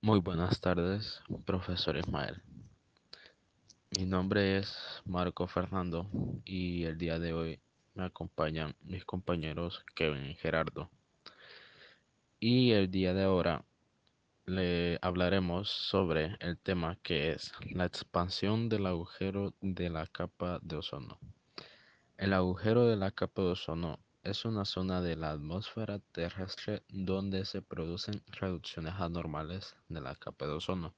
Muy buenas tardes, profesor Ismael. Mi nombre es Marco Fernando y el día de hoy me acompañan mis compañeros Kevin y Gerardo. Y el día de ahora le hablaremos sobre el tema que es la expansión del agujero de la capa de ozono. El agujero de la capa de ozono es una zona de la atmósfera terrestre donde se producen reducciones anormales de la capa de ozono.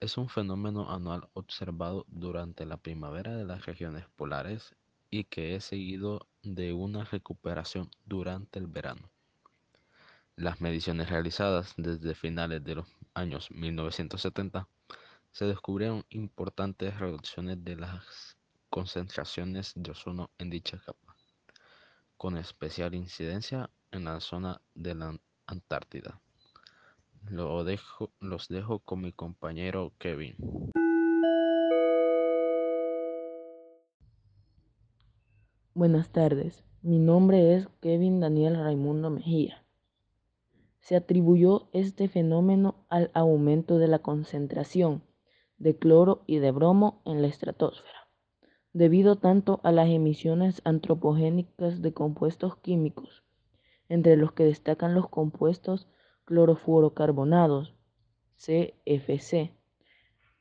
Es un fenómeno anual observado durante la primavera de las regiones polares y que es seguido de una recuperación durante el verano. Las mediciones realizadas desde finales de los años 1970 se descubrieron importantes reducciones de las concentraciones de ozono en dicha capa con especial incidencia en la zona de la Antártida. Los dejo con mi compañero Kevin. Buenas tardes, mi nombre es Kevin Daniel Raimundo Mejía. Se atribuyó este fenómeno al aumento de la concentración de cloro y de bromo en la estratosfera debido tanto a las emisiones antropogénicas de compuestos químicos, entre los que destacan los compuestos clorofluorocarbonados, CFC,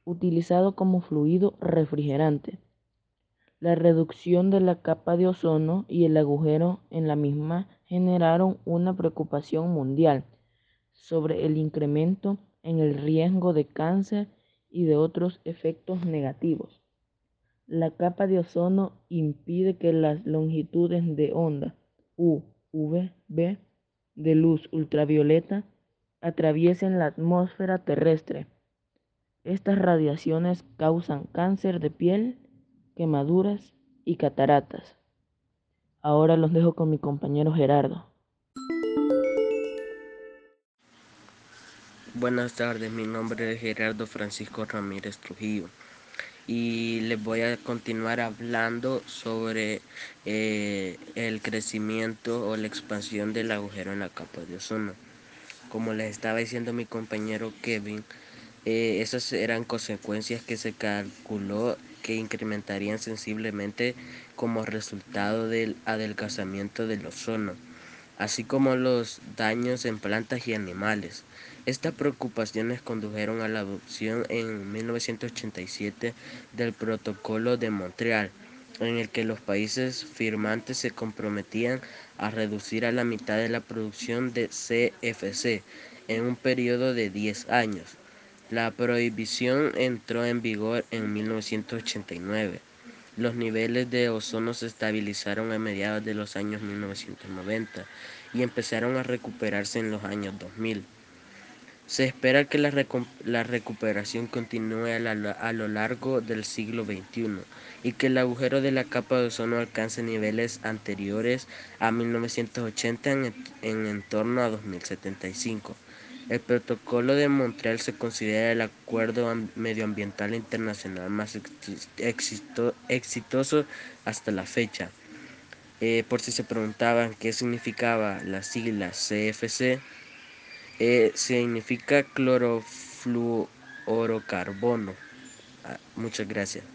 utilizado como fluido refrigerante. La reducción de la capa de ozono y el agujero en la misma generaron una preocupación mundial sobre el incremento en el riesgo de cáncer y de otros efectos negativos. La capa de ozono impide que las longitudes de onda U, V, B de luz ultravioleta atraviesen la atmósfera terrestre. Estas radiaciones causan cáncer de piel, quemaduras y cataratas. Ahora los dejo con mi compañero Gerardo. Buenas tardes, mi nombre es Gerardo Francisco Ramírez Trujillo y les voy a continuar hablando sobre eh, el crecimiento o la expansión del agujero en la capa de ozono. Como les estaba diciendo mi compañero Kevin, eh, esas eran consecuencias que se calculó que incrementarían sensiblemente como resultado del adelgazamiento del ozono, así como los daños en plantas y animales. Estas preocupaciones condujeron a la adopción en 1987 del Protocolo de Montreal, en el que los países firmantes se comprometían a reducir a la mitad de la producción de CFC en un periodo de 10 años. La prohibición entró en vigor en 1989. Los niveles de ozono se estabilizaron a mediados de los años 1990 y empezaron a recuperarse en los años 2000. Se espera que la, recuperación continúe a, lo largo del siglo XXI y que el agujero de la capa de ozono alcance niveles anteriores a 1980 en, torno a 2075. El Protocolo de Montreal se considera el acuerdo medioambiental internacional más exitoso hasta la fecha. Eh, por si se preguntaban qué significaba la sigla CFC, e significa clorofluorocarbono. Ah, muchas gracias.